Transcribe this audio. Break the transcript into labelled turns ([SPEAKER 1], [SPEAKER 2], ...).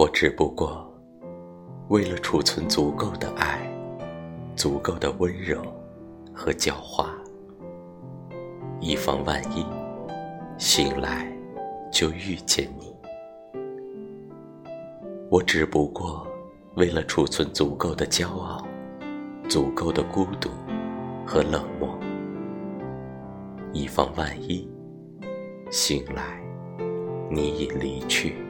[SPEAKER 1] 我只不过为了储存足够的爱足够的温柔和狡猾以防万一醒来就遇见你。我只不过为了储存足够的骄傲足够的孤独和冷漠以防万一醒来你已离去。